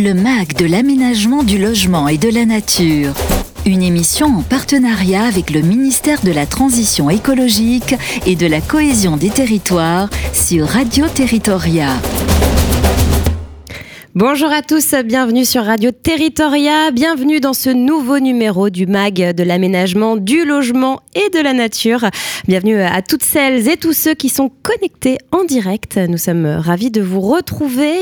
le MAG de l'aménagement du logement et de la nature. Une émission en partenariat avec le ministère de la Transition écologique et de la cohésion des territoires sur Radio Territoria. Bonjour à tous, bienvenue sur Radio Territoria, bienvenue dans ce nouveau numéro du MAG de l'aménagement, du logement et de la nature. Bienvenue à toutes celles et tous ceux qui sont connectés en direct. Nous sommes ravis de vous retrouver.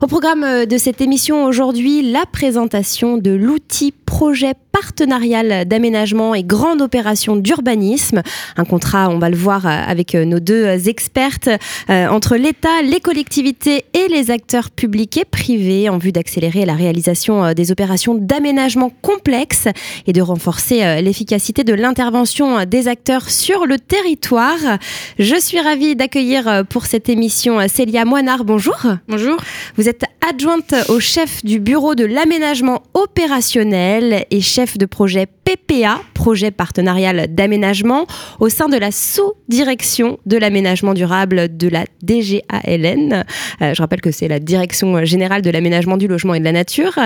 Au programme de cette émission aujourd'hui, la présentation de l'outil projet partenarial d'aménagement et grande opération d'urbanisme. Un contrat, on va le voir avec nos deux expertes, euh, entre l'État, les collectivités et les acteurs publics privés en vue d'accélérer la réalisation euh, des opérations d'aménagement complexes et de renforcer euh, l'efficacité de l'intervention des acteurs sur le territoire. Je suis ravie d'accueillir pour cette émission Célia Moinard. Bonjour. Bonjour. Vous êtes adjointe au chef du bureau de l'aménagement opérationnel et chef de projet PPA, projet partenarial d'aménagement, au sein de la sous-direction de l'aménagement durable de la DGALN. Euh, je rappelle que c'est la Direction générale de l'aménagement du logement et de la nature.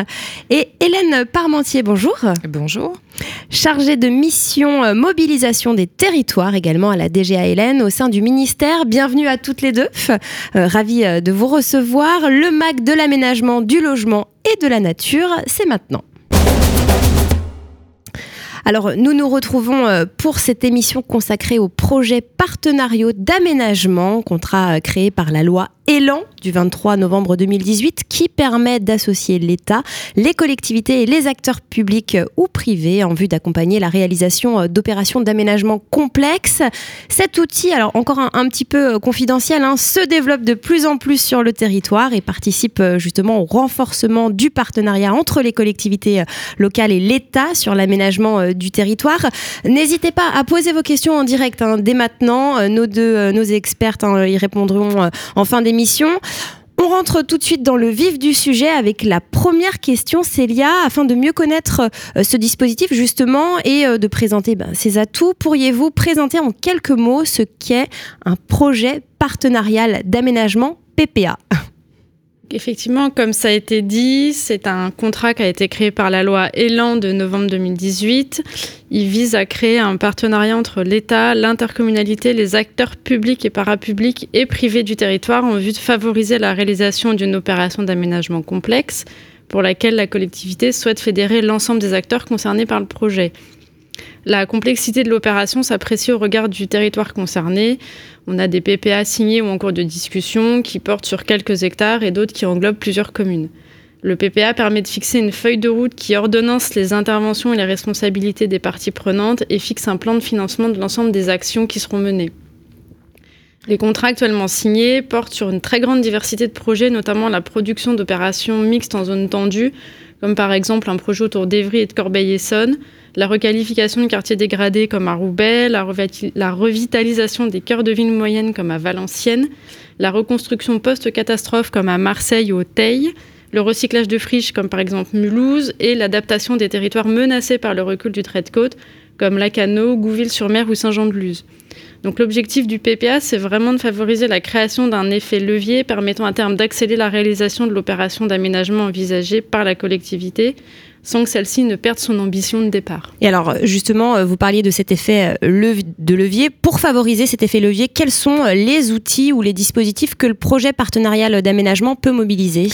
Et Hélène Parmentier, bonjour. Bonjour. Chargée de mission euh, mobilisation des territoires également à la DGALN au sein du ministère. Bienvenue à toutes les deux. Euh, ravie de vous recevoir. Le MAC de l'aménagement du logement et de la nature, c'est maintenant. Alors, nous nous retrouvons euh, pour cette émission consacrée aux projets partenariaux d'aménagement, contrat euh, créé par la loi Élan du 23 novembre 2018 qui permet d'associer l'État, les collectivités et les acteurs publics ou privés en vue d'accompagner la réalisation euh, d'opérations d'aménagement complexes. Cet outil, alors encore un, petit peu euh, confidentiel, hein, se développe de plus en plus sur le territoire et participe euh, justement au renforcement du partenariat entre les collectivités locales et l'État sur l'aménagement du territoire. N'hésitez pas à poser vos questions en direct hein, dès maintenant. Nos deux nos expertes hein, y répondront en fin d'émission on rentre tout de suite dans le vif du sujet avec la première question, Célia. Afin de mieux connaître euh, ce dispositif justement et euh, de présenter ben, ses atouts, pourriez-vous présenter en quelques mots ce qu'est un projet partenarial d'aménagement PPA Effectivement, comme ça a été dit, c'est un contrat qui a été créé par la loi Elan de novembre 2018. Il vise à créer un partenariat entre l'État, l'intercommunalité, les acteurs publics et parapublics et privés du territoire en vue de favoriser la réalisation d'une opération d'aménagement complexe pour laquelle la collectivité souhaite fédérer l'ensemble des acteurs concernés par le projet. La complexité de l'opération s'apprécie au regard du territoire concerné. On a des PPA signés ou en cours de discussion qui portent sur quelques hectares et d'autres qui englobent plusieurs communes. Le PPA permet de fixer une feuille de route qui ordonnance les interventions et les responsabilités des parties prenantes et fixe un plan de financement de l'ensemble des actions qui seront menées. Les contrats actuellement signés portent sur une très grande diversité de projets, notamment la production d'opérations mixtes en zone tendue, comme par exemple un projet autour d'Evry et de Corbeil-Essonne, la requalification de quartiers dégradés comme à Roubaix, la, revitalisation des cœurs de ville moyennes comme à Valenciennes, la reconstruction post-catastrophe comme à Marseille ou au Teil, le recyclage de friches comme par exemple Mulhouse et l'adaptation des territoires menacés par le recul du trait de côte comme Lacano, Gouville-sur-Mer ou Saint-Jean-de-Luz. Donc l'objectif du PPA, c'est vraiment de favoriser la création d'un effet levier permettant à terme d'accélérer la réalisation de l'opération d'aménagement envisagée par la collectivité sans que celle-ci ne perde son ambition de départ. Et alors justement, euh, vous parliez de cet effet euh, de levier. Pour favoriser cet effet levier, quels sont euh, les outils ou les dispositifs que le projet partenarial d'aménagement peut mobiliser?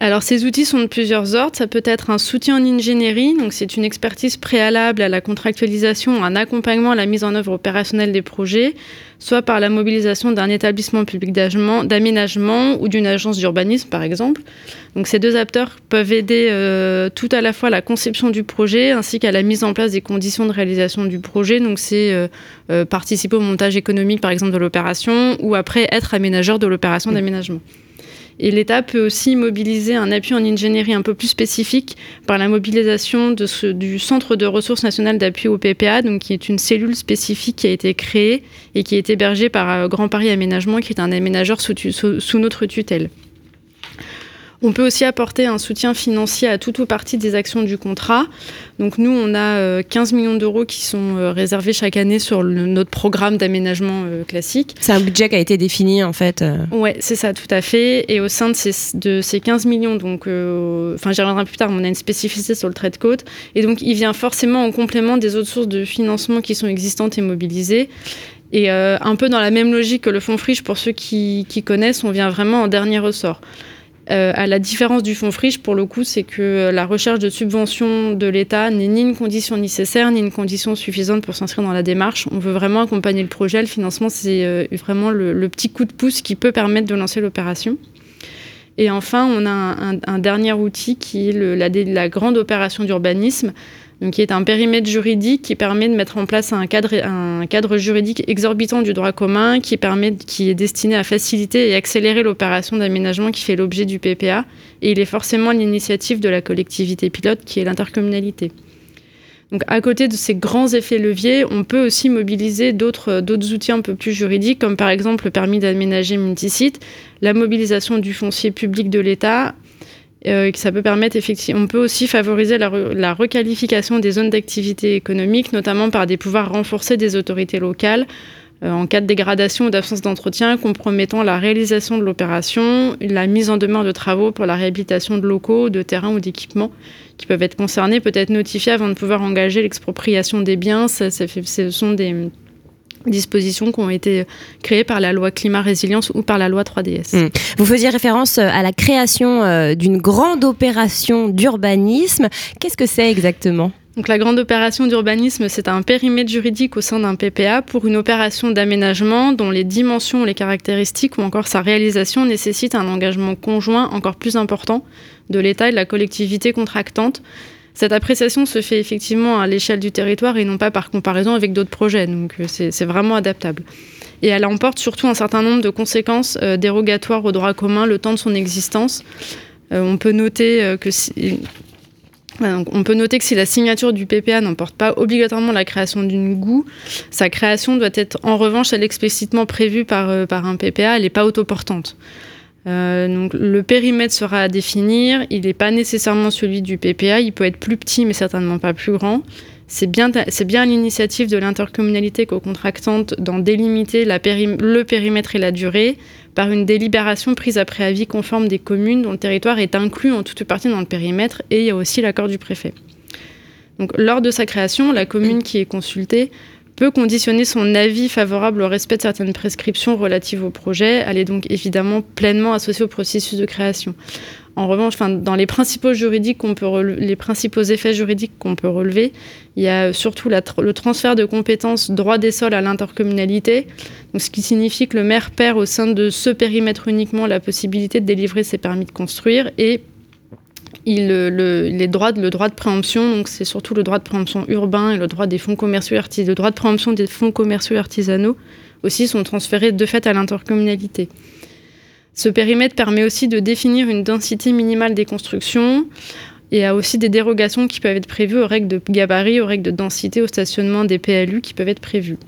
Alors ces outils sont de plusieurs ordres. Ça peut être un soutien en ingénierie, donc c'est une expertise préalable à la contractualisation, un accompagnement à la mise en œuvre opérationnelle des projets, soit par la mobilisation d'un établissement public d'aménagement ou d'une agence d'urbanisme par exemple. Donc ces deux acteurs peuvent aider euh, tout à la fois à la conception du projet ainsi qu'à la mise en place des conditions de réalisation du projet. Donc c'est euh, euh, participer au montage économique par exemple de l'opération ou après être aménageur de l'opération d'aménagement. Et l'État peut aussi mobiliser un appui en ingénierie un peu plus spécifique par la mobilisation du Centre de ressources nationales d'appui au PPA, donc qui est une cellule spécifique qui a été créée et qui est hébergée par euh, Grand Paris Aménagement, qui est un aménageur sous, notre tutelle. On peut aussi apporter un soutien financier à toute ou partie des actions du contrat. Donc nous, on a 15 euh, millions d'euros qui sont euh, réservés chaque année sur notre programme d'aménagement euh, classique. C'est un budget qui a été défini en fait. Oui, c'est ça, tout à fait. Et au sein de ces, de ces 15 millions, donc, enfin j'y reviendrai plus tard, on a une spécificité sur le trait de côte. Et donc il vient forcément en complément des autres sources de financement qui sont existantes et mobilisées. Et un peu dans la même logique que le fonds friche, pour ceux qui, qui connaissent, on vient vraiment en dernier ressort. Euh, à la différence du fonds friche, pour le coup, c'est que la recherche de subventions de l'État n'est ni une condition nécessaire, ni une condition suffisante pour s'inscrire dans la démarche. On veut vraiment accompagner le projet. Le financement, c'est euh, vraiment le, petit coup de pouce qui peut permettre de lancer l'opération. Et enfin, on a un, dernier outil qui est la, grande opération d'urbanisme donc qui est un périmètre juridique qui permet de mettre en place un cadre, juridique exorbitant du droit commun, qui, qui est destiné à faciliter et accélérer l'opération d'aménagement qui fait l'objet du PPA. Et il est forcément l'initiative de la collectivité pilote qui est l'intercommunalité. Donc, à côté de ces grands effets leviers, on peut aussi mobiliser d'autres outils un peu plus juridiques, comme par exemple le permis d'aménager multisite, la mobilisation du foncier public de l'État, euh, ça peut permettre effectivement, on peut aussi favoriser la, requalification des zones d'activité économique, notamment par des pouvoirs renforcés des autorités locales euh, en cas de dégradation ou d'absence d'entretien compromettant la réalisation de l'opération, la mise en demeure de travaux pour la réhabilitation de locaux, de terrains ou d'équipements qui peuvent être concernés, peut être notifiés avant de pouvoir engager l'expropriation des biens. Ça, ce sont des dispositions qui ont été créées par la loi climat résilience ou par la loi 3DS. Hmm. Vous faisiez référence euh, à la création euh, d'une grande opération d'urbanisme. Qu'est-ce que c'est exactement? Donc la grande opération d'urbanisme, c'est un périmètre juridique au sein d'un PPA pour une opération d'aménagement dont les dimensions, les caractéristiques ou encore sa réalisation nécessitent un engagement conjoint encore plus important de l'État et de la collectivité contractante cette appréciation se fait effectivement à l'échelle du territoire et non pas par comparaison avec d'autres projets. Donc euh, c'est vraiment adaptable. Et elle emporte surtout un certain nombre de conséquences euh, dérogatoires au droit commun le temps de son existence. Euh, on peut noter que si, la signature du PPA n'emporte pas obligatoirement la création d'une GOU, sa création doit être en revanche, explicitement prévue par, par un PPA, elle n'est pas autoportante. Euh, donc, le périmètre sera à définir. Il n'est pas nécessairement celui du PPA. Il peut être plus petit, mais certainement pas plus grand. C'est bien, bien l'initiative de l'intercommunalité co-contractante d'en délimiter le périmètre et la durée par une délibération prise après avis conforme des communes dont le territoire est inclus en toute partie dans le périmètre et il y a aussi l'accord du préfet. Donc, lors de sa création, la commune qui est consultée peut conditionner son avis favorable au respect de certaines prescriptions relatives au projet. Elle est donc évidemment pleinement associée au processus de création. En revanche, dans les principaux, juridiques les principaux effets juridiques qu'on peut relever, il y a surtout le transfert de compétences droit des sols à l'intercommunalité, ce qui signifie que le maire perd au sein de ce périmètre uniquement la possibilité de délivrer ses permis de construire et le, droit de préemption, donc c'est surtout le droit de préemption urbain et le droit des fonds commerciaux droit de préemption des fonds commerciaux artisanaux aussi sont transférés de fait à l'intercommunalité. Ce périmètre permet aussi de définir une densité minimale des constructions et a aussi des dérogations qui peuvent être prévues aux règles de gabarit, aux règles de densité, au stationnement des PLU qui peuvent être prévues.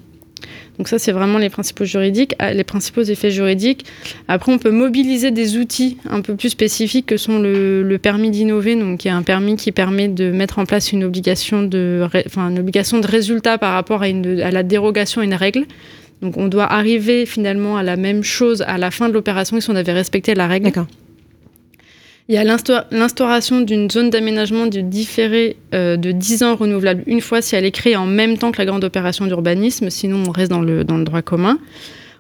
Donc ça, c'est vraiment les principaux juridiques, ah, les principaux effets juridiques. Après, on peut mobiliser des outils un peu plus spécifiques que sont le, permis d'innover, donc qui est un permis qui permet de mettre en place une obligation de, enfin, une obligation de résultat par rapport à, à la dérogation à une règle. Donc on doit arriver finalement à la même chose à la fin de l'opération si on avait respecté la règle. D'accord. Il y a l'instauration d'une zone d'aménagement du différé euh, de 10 ans renouvelable une fois si elle est créée en même temps que la grande opération d'urbanisme, sinon on reste dans le, droit commun.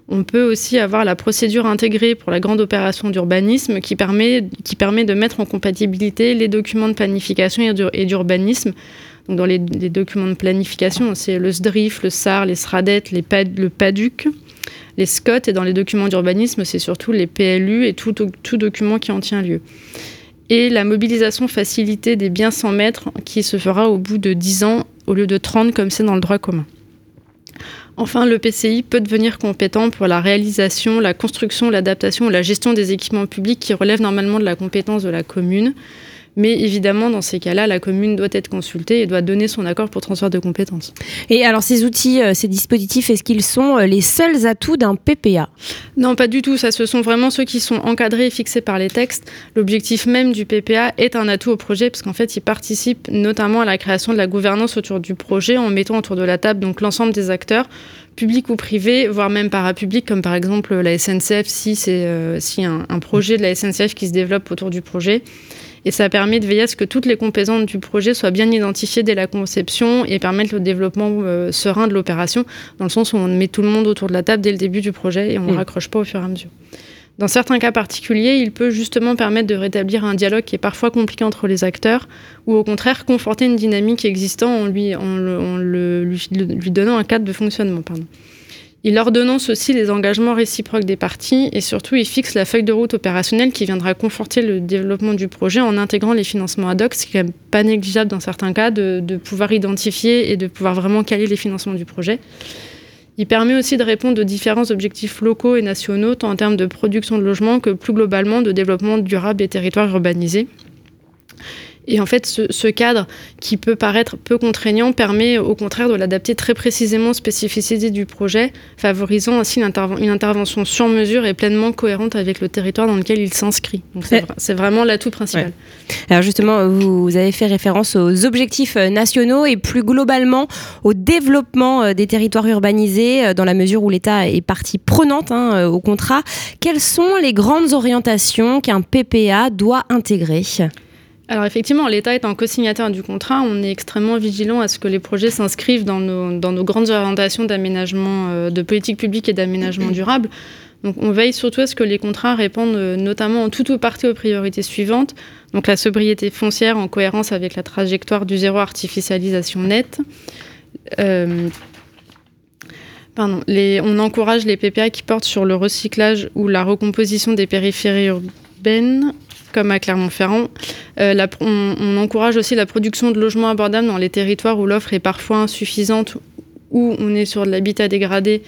On peut aussi avoir la procédure intégrée pour la grande opération d'urbanisme qui permet, de mettre en compatibilité les documents de planification et d'urbanisme. Dans les, documents de planification, c'est le SDRIF, le SAR, les SRADET, le PADUC les SCOT et dans les documents d'urbanisme, c'est surtout les PLU et tout, tout, document qui en tient lieu. Et la mobilisation facilitée des biens sans mètres qui se fera au bout de 10 ans au lieu de 30 comme c'est dans le droit commun. Enfin, le PCI peut devenir compétent pour la réalisation, la construction, l'adaptation ou la gestion des équipements publics qui relèvent normalement de la compétence de la commune. Mais évidemment, dans ces cas-là, la commune doit être consultée et doit donner son accord pour transfert de compétences. Et alors ces outils, euh, ces dispositifs, est-ce qu'ils sont euh, les seuls atouts d'un PPA Non, pas du tout. Ça, ce sont vraiment ceux qui sont encadrés et fixés par les textes. L'objectif même du PPA est un atout au projet, parce qu'en fait, il participe notamment à la création de la gouvernance autour du projet en mettant autour de la table donc l'ensemble des acteurs publics ou privés, voire même parapublics, comme par exemple la SNCF, si c'est euh, si un, un, projet de la SNCF qui se développe autour du projet. Et ça permet de veiller à ce que toutes les composantes du projet soient bien identifiées dès la conception et permettre le développement euh, serein de l'opération, dans le sens où on met tout le monde autour de la table dès le début du projet et on ne mmh. raccroche pas au fur et à mesure. Dans certains cas particuliers, il peut justement permettre de rétablir un dialogue qui est parfois compliqué entre les acteurs, ou au contraire conforter une dynamique existante en lui, en le, en le, lui, lui, donnant un cadre de fonctionnement. Pardon. Il ordonnance aussi les engagements réciproques des parties et surtout il fixe la feuille de route opérationnelle qui viendra conforter le développement du projet en intégrant les financements ad hoc, ce qui est pas négligeable dans certains cas de, de pouvoir identifier et de pouvoir vraiment caler les financements du projet. Il permet aussi de répondre aux différents objectifs locaux et nationaux, tant en termes de production de logements que plus globalement de développement durable des territoires urbanisés. Et en fait, ce, ce, cadre qui peut paraître peu contraignant permet au contraire de l'adapter très précisément aux spécificités du projet, favorisant ainsi une, interven une intervention sur mesure et pleinement cohérente avec le territoire dans lequel il s'inscrit. Donc c'est vraiment l'atout principal. Ouais. Alors justement, vous avez fait référence aux objectifs euh, nationaux et plus globalement au développement euh, des territoires urbanisés euh, dans la mesure où l'État est partie prenante hein, au contrat. Quelles sont les grandes orientations qu'un PPA doit intégrer? Alors effectivement, l'État un co-signataire du contrat. On est extrêmement vigilant à ce que les projets s'inscrivent dans nos, grandes orientations d'aménagement, euh, de politique publique et d'aménagement durable. Donc on veille surtout à ce que les contrats répondent euh, notamment en tout ou partie aux priorités suivantes. Donc la sobriété foncière en cohérence avec la trajectoire du zéro artificialisation nette. Euh, on encourage les PPA qui portent sur le recyclage ou la recomposition des périphéries urbaines comme à Clermont-Ferrand. Euh, on, encourage aussi la production de logements abordables dans les territoires où l'offre est parfois insuffisante, où on est sur de l'habitat dégradé.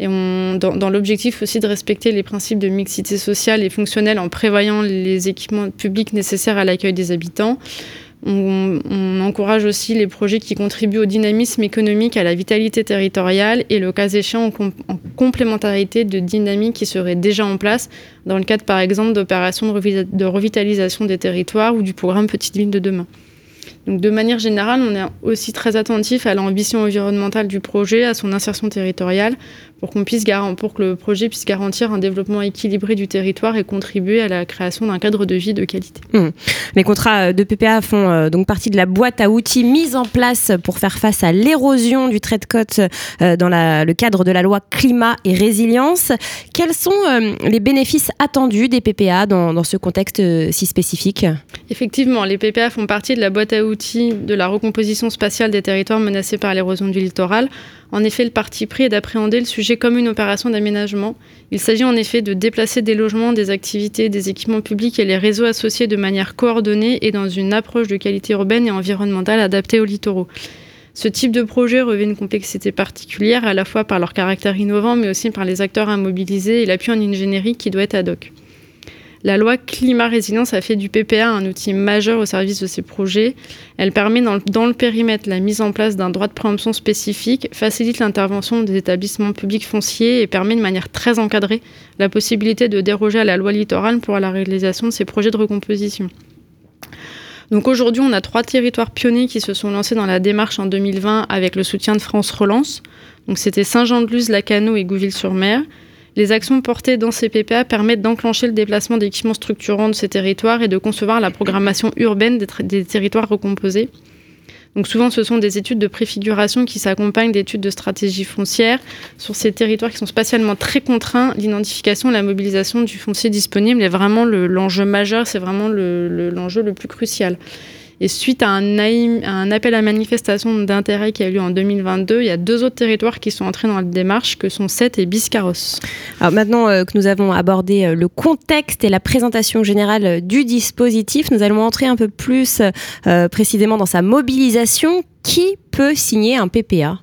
Et on, dans l'objectif aussi de respecter les principes de mixité sociale et fonctionnelle en prévoyant les équipements publics nécessaires à l'accueil des habitants. On, encourage aussi les projets qui contribuent au dynamisme économique, à la vitalité territoriale et le cas échéant en, com en complémentarité de dynamiques qui seraient déjà en place dans le cadre par exemple d'opérations de, revitalisation des territoires ou du programme Petite Ville de demain. Donc, de manière générale, on est aussi très attentif à l'ambition environnementale du projet, à son insertion territoriale, pour, qu'on puisse pour que le projet puisse garantir un développement équilibré du territoire et contribuer à la création d'un cadre de vie de qualité. Mmh. Les contrats de PPA font euh, donc partie de la boîte à outils mise en place pour faire face à l'érosion du trait de côte euh, dans la, le cadre de la loi climat et résilience. Quels sont euh, les bénéfices attendus des PPA dans, dans ce contexte euh, si spécifique? Effectivement, les PPA font partie de la boîte à outils de la recomposition spatiale des territoires menacés par l'érosion du littoral. En effet, le parti pris est d'appréhender le sujet comme une opération d'aménagement. Il s'agit en effet de déplacer des logements, des activités, des équipements publics et les réseaux associés de manière coordonnée et dans une approche de qualité urbaine et environnementale adaptée aux littoraux. Ce type de projet revêt une complexité particulière à la fois par leur caractère innovant mais aussi par les acteurs à mobiliser et l'appui en ingénierie qui doit être ad hoc. La loi climat résilience a fait du PPA un outil majeur au service de ces projets. Elle permet dans le, périmètre la mise en place d'un droit de préemption spécifique, facilite l'intervention des établissements publics fonciers et permet de manière très encadrée la possibilité de déroger à la loi littorale pour la réalisation de ces projets de recomposition. Donc aujourd'hui, on a trois territoires pionniers qui se sont lancés dans la démarche en 2020 avec le soutien de France Relance. C'était Saint-Jean-de-Luz, Lacano et Gouville-sur-Mer. Les actions portées dans ces PPA permettent d'enclencher le déplacement d'équipements structurants de ces territoires et de concevoir la programmation urbaine des, territoires recomposés. Donc souvent, ce sont des études de préfiguration qui s'accompagnent d'études de stratégie foncière sur ces territoires qui sont spatialement très contraints. L'identification, la mobilisation du foncier disponible est vraiment l'enjeu le, majeur, c'est vraiment l'enjeu le, le, plus crucial. Et suite à un, appel à manifestation d'intérêt qui a eu lieu en 2022, il y a deux autres territoires qui sont entrés dans la démarche, que sont Sète et Biscarros. Alors maintenant euh, que nous avons abordé euh, le contexte et la présentation générale euh, du dispositif, nous allons entrer un peu plus précisément dans sa mobilisation. Qui peut signer un PPA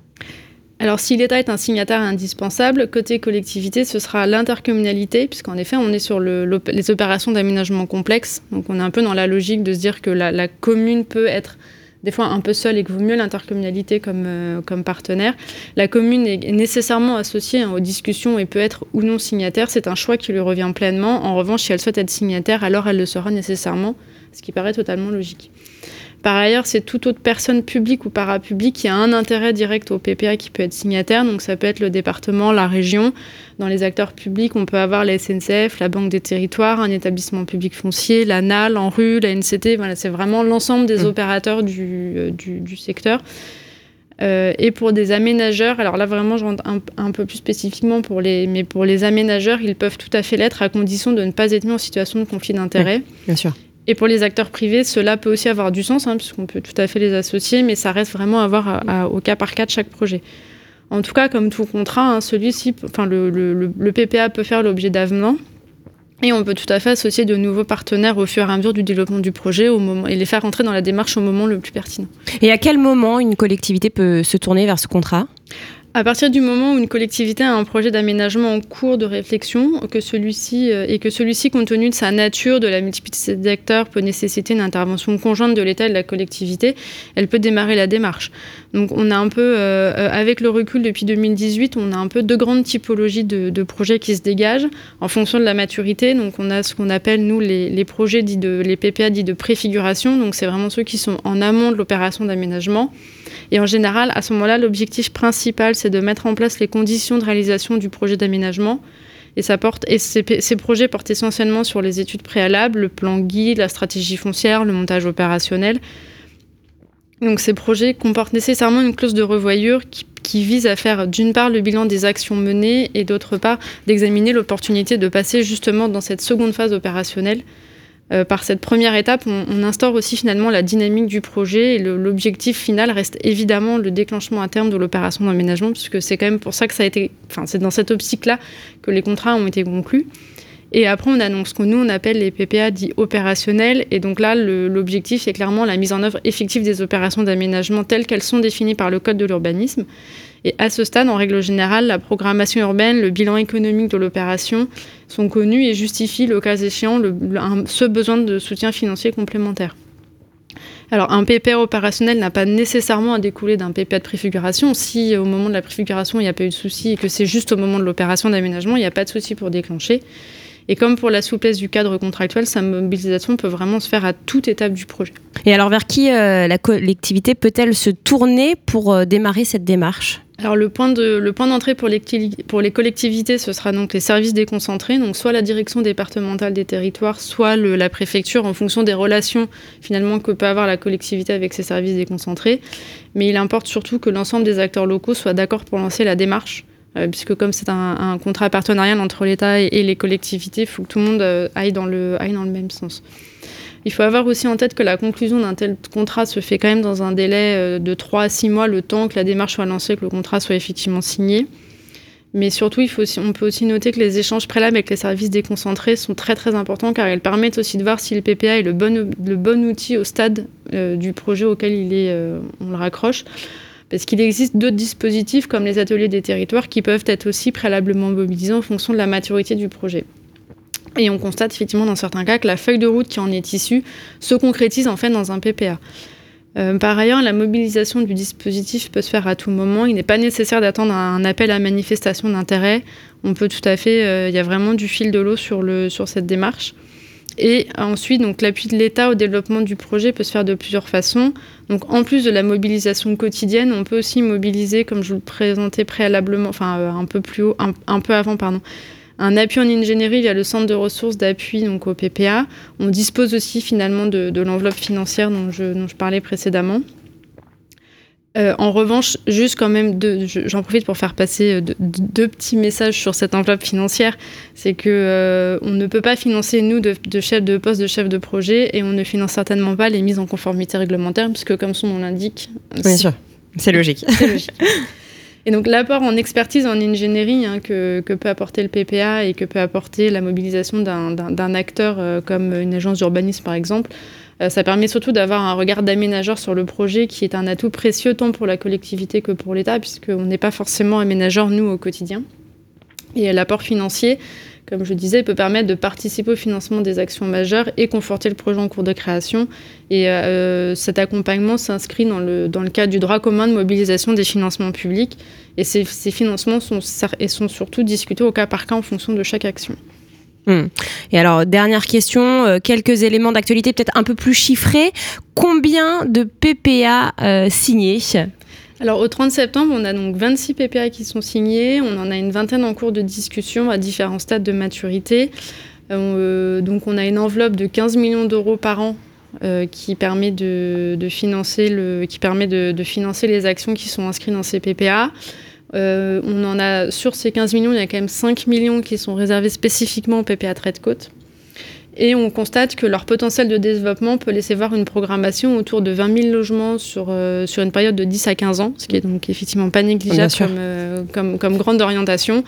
alors, si l'État est un signataire indispensable, côté collectivité, ce sera l'intercommunalité, puisqu'en effet, on est sur les opérations d'aménagement complexe. Donc, on est un peu dans la logique de se dire que la, commune peut être des fois un peu seule et que vaut mieux l'intercommunalité comme, euh, partenaire. La commune est nécessairement associée hein, aux discussions et peut être ou non signataire. C'est un choix qui lui revient pleinement. En revanche, si elle souhaite être signataire, alors elle le sera nécessairement, ce qui paraît totalement logique. Par ailleurs, c'est toute autre personne publique ou parapublique qui a un intérêt direct au PPA qui peut être signataire. Donc ça peut être le département, la région. Dans les acteurs publics, on peut avoir la SNCF, la Banque des Territoires, un établissement public foncier, la NAL, en rue, la NCT. Voilà, c'est vraiment l'ensemble des mmh. opérateurs euh, du, secteur. Euh, et pour des aménageurs, alors là vraiment je rentre un, peu plus spécifiquement pour les, mais pour les aménageurs, ils peuvent tout à fait l'être à condition de ne pas être mis en situation de conflit d'intérêt. bien sûr. Et pour les acteurs privés, cela peut aussi avoir du sens, hein, puisqu'on peut tout à fait les associer, mais ça reste vraiment à voir au cas par cas de chaque projet. En tout cas, comme tout contrat, hein, celui-ci, enfin le, PPA peut faire l'objet d'avenants. Et on peut tout à fait associer de nouveaux partenaires au fur et à mesure du développement du projet et les faire entrer dans la démarche au moment le plus pertinent. Et à quel moment une collectivité peut se tourner vers ce contrat? À partir du moment où une collectivité a un projet d'aménagement en cours de réflexion, que celui-ci euh, et que celui-ci, compte tenu de sa nature, de la multiplicité d'acteurs, peut nécessiter une intervention conjointe de l'État et de la collectivité, elle peut démarrer la démarche. Donc, on a un peu, euh, euh, avec le recul depuis 2018, on a un peu deux grandes typologies de, projets qui se dégagent en fonction de la maturité. Donc, on a ce qu'on appelle nous les, projets dits de les PPA dits de préfiguration. Donc, c'est vraiment ceux qui sont en amont de l'opération d'aménagement. Et en général, à ce moment-là, l'objectif principal, c'est de mettre en place les conditions de réalisation du projet d'aménagement. Et, ça porte, et ces, projets portent essentiellement sur les études préalables, le plan guide, la stratégie foncière, le montage opérationnel. Donc ces projets comportent nécessairement une clause de revoyure qui, qui vise à faire d'une part le bilan des actions menées et d'autre part d'examiner l'opportunité de passer justement dans cette seconde phase opérationnelle euh, par cette première étape, on, instaure aussi finalement la dynamique du projet et l'objectif final reste évidemment le déclenchement à terme de l'opération d'aménagement, puisque c'est quand même pour ça que ça a été, enfin c'est dans cette optique-là que les contrats ont été conclus. Et après, on annonce ce que nous on appelle les PPA dits opérationnels. Et donc là, l'objectif c'est clairement la mise en œuvre effective des opérations d'aménagement telles qu'elles sont définies par le code de l'urbanisme. Et à ce stade, en règle générale, la programmation urbaine, le bilan économique de l'opération sont connus et justifient, le cas échéant, ce besoin de soutien financier complémentaire. Alors, un PPA opérationnel n'a pas nécessairement à découler d'un PPA de préfiguration. Si au moment de la préfiguration, il n'y a pas eu de souci et que c'est juste au moment de l'opération d'aménagement, il n'y a pas de souci pour déclencher. Et comme pour la souplesse du cadre contractuel, sa mobilisation peut vraiment se faire à toute étape du projet. Et alors, vers qui euh, la collectivité peut-elle se tourner pour euh, démarrer cette démarche? Alors le point de le point d'entrée pour les pour les collectivités, ce sera donc les services déconcentrés, donc soit la direction départementale des territoires, soit la préfecture, en fonction des relations finalement que peut avoir la collectivité avec ses services déconcentrés. Mais il importe surtout que l'ensemble des acteurs locaux soient d'accord pour lancer la démarche puisque comme c'est un, contrat partenarial entre l'État et, les collectivités, il faut que tout le monde euh, aille, dans le, même sens. Il faut avoir aussi en tête que la conclusion d'un tel contrat se fait quand même dans un délai euh, de 3 à 6 mois, le temps que la démarche soit lancée, que le contrat soit effectivement signé. Mais surtout, il faut aussi, on peut aussi noter que les échanges préalables avec les services déconcentrés sont très très importants car ils permettent aussi de voir si le PPA est le bon, le bon outil au stade du projet auquel il est, on le raccroche parce qu'il existe d'autres dispositifs comme les ateliers des territoires qui peuvent être aussi préalablement mobilisés en fonction de la maturité du projet. Et on constate effectivement dans certains cas que la feuille de route qui en est issue se concrétise en fait dans un PPA. Euh, par ailleurs, la mobilisation du dispositif peut se faire à tout moment. Il n'est pas nécessaire d'attendre un appel à manifestation d'intérêt. On peut tout à fait, euh, il y a vraiment du fil de l'eau sur, sur cette démarche. Et ensuite, donc l'appui de l'État au développement du projet peut se faire de plusieurs façons. Donc, en plus de la mobilisation quotidienne, on peut aussi mobiliser, comme je vous le présentais préalablement, enfin euh, un peu plus haut, un, peu avant, pardon, un appui en ingénierie via le centre de ressources d'appui donc au PPA. On dispose aussi finalement de, l'enveloppe financière dont je parlais précédemment. Euh, en revanche, juste quand même, j'en profite pour faire passer euh, deux, petits messages sur cette enveloppe financière. C'est que euh, on ne peut pas financer nous de, de chef de poste, de chef de projet, et on ne finance certainement pas les mises en conformité réglementaire, puisque comme son nom l'indique, bien sûr, c'est logique. logique. Et donc l'apport en expertise en ingénierie hein, que, peut apporter le PPA et que peut apporter la mobilisation d'un acteur comme une agence d'urbanisme par exemple, ça permet surtout d'avoir un regard d'aménageur sur le projet qui est un atout précieux tant pour la collectivité que pour l'État, puisqu'on n'est pas forcément aménageur, nous, au quotidien. Et l'apport financier, comme je disais, peut permettre de participer au financement des actions majeures et conforter le projet en cours de création. Et euh, cet accompagnement s'inscrit dans le, dans le cadre du droit commun de mobilisation des financements publics. Et ces, financements sont, sont surtout discutés au cas par cas en fonction de chaque action. Hmm. Et alors, dernière question, euh, quelques éléments d'actualité peut-être un peu plus chiffrés. Combien de PPA euh, signés? Alors au 30 septembre, on a donc 26 PPA qui sont signés, on en a une vingtaine en cours de discussion à différents stades de maturité. Euh, donc on a une enveloppe de 15 millions d'euros par an euh, qui permet, de, financer le, qui permet de, financer les actions qui sont inscrites dans ces PPA. Euh, on en a sur ces 15 millions, il y a quand même 5 millions qui sont réservés spécifiquement au PPA Trait de Côte. Et on constate que leur potentiel de développement peut laisser voir une programmation autour de 20 000 logements sur, euh, sur une période de 10 à 15 ans, ce qui est donc effectivement pas négligeable comme, euh, comme, comme, grande orientation.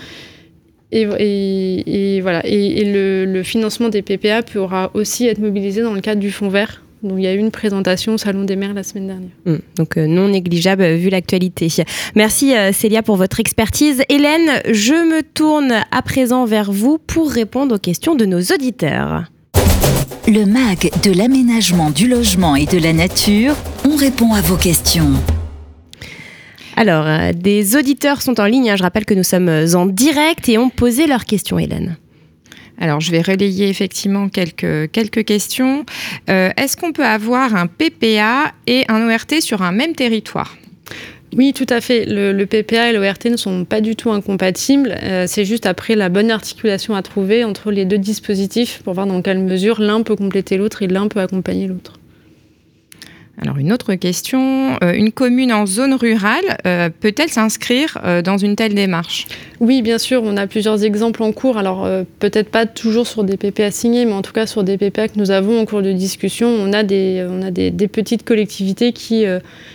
Et, et, voilà. Et, le, le, financement des PPA pourra aussi être mobilisé dans le cadre du Fonds vert. Donc il y a eu une présentation au Salon des maires la semaine dernière. Hum, donc euh, non négligeable vu l'actualité. Merci Célia pour votre expertise. Hélène, je me tourne à présent vers vous pour répondre aux questions de nos auditeurs. Le MAG de l'aménagement du logement et de la nature, on répond à vos questions. Alors, euh, des auditeurs sont en ligne. Hein. Je rappelle que nous sommes en direct et ont posé leurs questions, Hélène. Alors, je vais relayer effectivement quelques, questions. Euh, est-ce qu'on peut avoir un PPA et un ORT sur un même territoire? Oui, tout à fait. Le, PPA et l'ORT ne sont pas du tout incompatibles. Euh, c'est juste après la bonne articulation à trouver entre les deux dispositifs pour voir dans quelle mesure l'un peut compléter l'autre et l'un peut accompagner l'autre. Alors une autre question, euh, une commune en zone rurale euh, peut-elle s'inscrire euh, dans une telle démarche? Oui, bien sûr, on a plusieurs exemples en cours. Alors peut-être pas toujours sur des PPA signés, mais en tout cas sur des PPA que nous avons en cours de discussion. On a des, petites collectivités qui,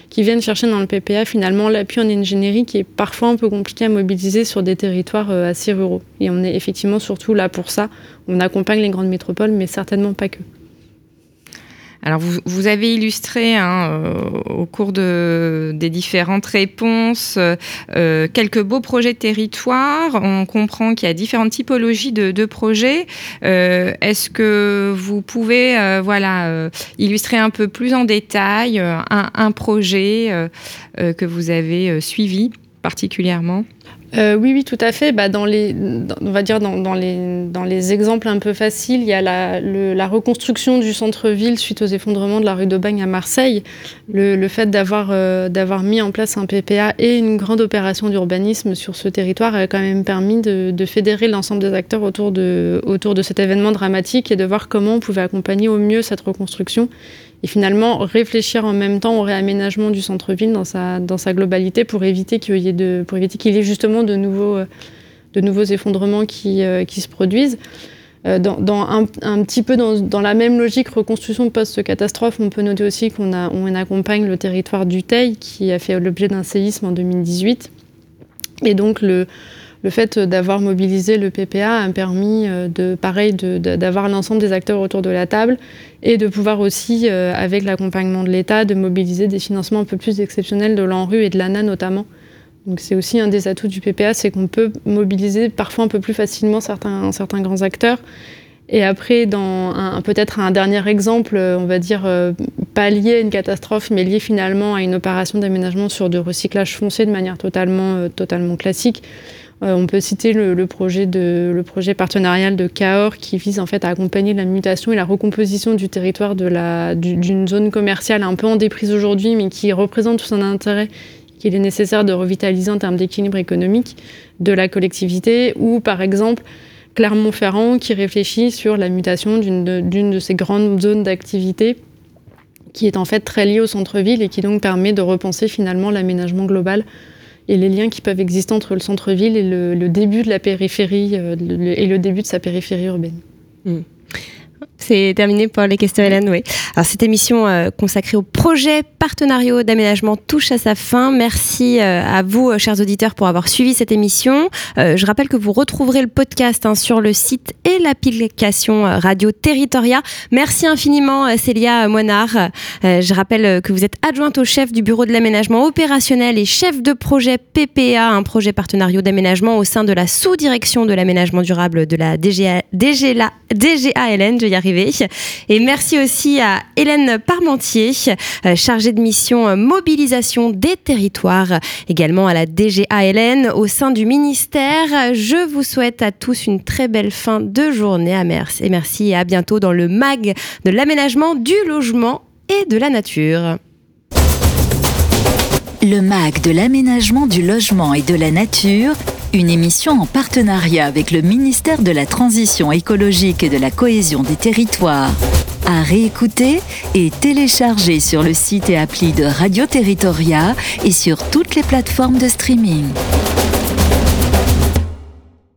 qui viennent chercher dans le PPA finalement l'appui en ingénierie qui est parfois un peu compliqué à mobiliser sur des territoires assez ruraux. Et on est effectivement surtout là pour ça. On accompagne les grandes métropoles, mais certainement pas que. Alors, vous, avez illustré hein, euh, au cours de, des différentes réponses euh, quelques beaux projets de territoire. On comprend qu'il y a différentes typologies de, projets. Euh, est-ce que vous pouvez voilà, illustrer un peu plus en détail un projet que vous avez suivi particulièrement? Euh, oui, oui, tout à fait. Bah, dans les, on va dire dans, les, dans les exemples un peu faciles, il y a la, la reconstruction du centre-ville suite aux effondrements de la rue d'Aubagne à Marseille. Le, le fait d'avoir euh, d'avoir mis en place un PPA et une grande opération d'urbanisme sur ce territoire a quand même permis de, de fédérer l'ensemble des acteurs autour de, autour de cet événement dramatique et de voir comment on pouvait accompagner au mieux cette reconstruction et finalement réfléchir en même temps au réaménagement du centre-ville dans sa, dans sa globalité pour éviter qu'il y ait, de, pour éviter qu'il y ait justement de nouveaux, de nouveaux effondrements qui, euh, qui se produisent. Euh, dans, dans un, un, petit peu dans, dans, la même logique reconstruction post-catastrophe, on peut noter aussi qu'on on accompagne le territoire du Teil qui a fait l'objet d'un séisme en 2018. Et donc le, le fait d'avoir mobilisé le PPA a permis euh, de, pareil, d'avoir l'ensemble des acteurs autour de la table et de pouvoir aussi, euh, avec l'accompagnement de l'État, de mobiliser des financements un peu plus exceptionnels de l'ANRU et de l'ANA notamment. Donc c'est aussi un des atouts du PPA, c'est qu'on peut mobiliser parfois un peu plus facilement certains, grands acteurs. Et après, dans peut-être un dernier exemple, on va dire euh, pas lié à une catastrophe, mais lié finalement à une opération d'aménagement sur du recyclage foncé de manière totalement, totalement classique. Euh, on peut citer le, projet de, partenarial de Cahors qui vise en fait à accompagner la mutation et la recomposition du territoire d'une zone commerciale un peu en déprise aujourd'hui, mais qui représente tout son intérêt qu'il est nécessaire de revitaliser en termes d'équilibre économique de la collectivité, ou par exemple Clermont-Ferrand qui réfléchit sur la mutation d'une de, ces grandes zones d'activité qui est en fait très liée au centre-ville et qui donc permet de repenser finalement l'aménagement global et les liens qui peuvent exister entre le centre-ville et le, début de la périphérie euh, et le début de sa périphérie urbaine. Hmm. C'est terminé pour les questions, Hélène. Oui. Alors, cette émission euh, consacrée au projet partenariat d'aménagement touche à sa fin. Merci euh, à vous, euh, chers auditeurs, pour avoir suivi cette émission. je rappelle que vous retrouverez le podcast hein, sur le site et l'application Radio Territoria. Merci infiniment, Célia Moinard. je rappelle que vous êtes adjointe au chef du bureau de l'aménagement opérationnel et chef de projet PPA, un projet partenariat d'aménagement au sein de la sous-direction de l'aménagement durable de la DGA, DGLA, DGALN, je vais y arriver. Et merci aussi à Hélène Parmentier, euh, chargée de mission euh, mobilisation des territoires, également à la DGALN au sein du ministère. Je vous souhaite à tous une très belle fin de journée à merci et merci et à bientôt dans le MAG de l'aménagement du logement et de la nature. Le MAG de l'aménagement du logement et de la nature une émission en partenariat avec le ministère de la Transition écologique et de la cohésion des territoires. À réécouter et télécharger sur le site et appli de Radio Territoria et sur toutes les plateformes de streaming.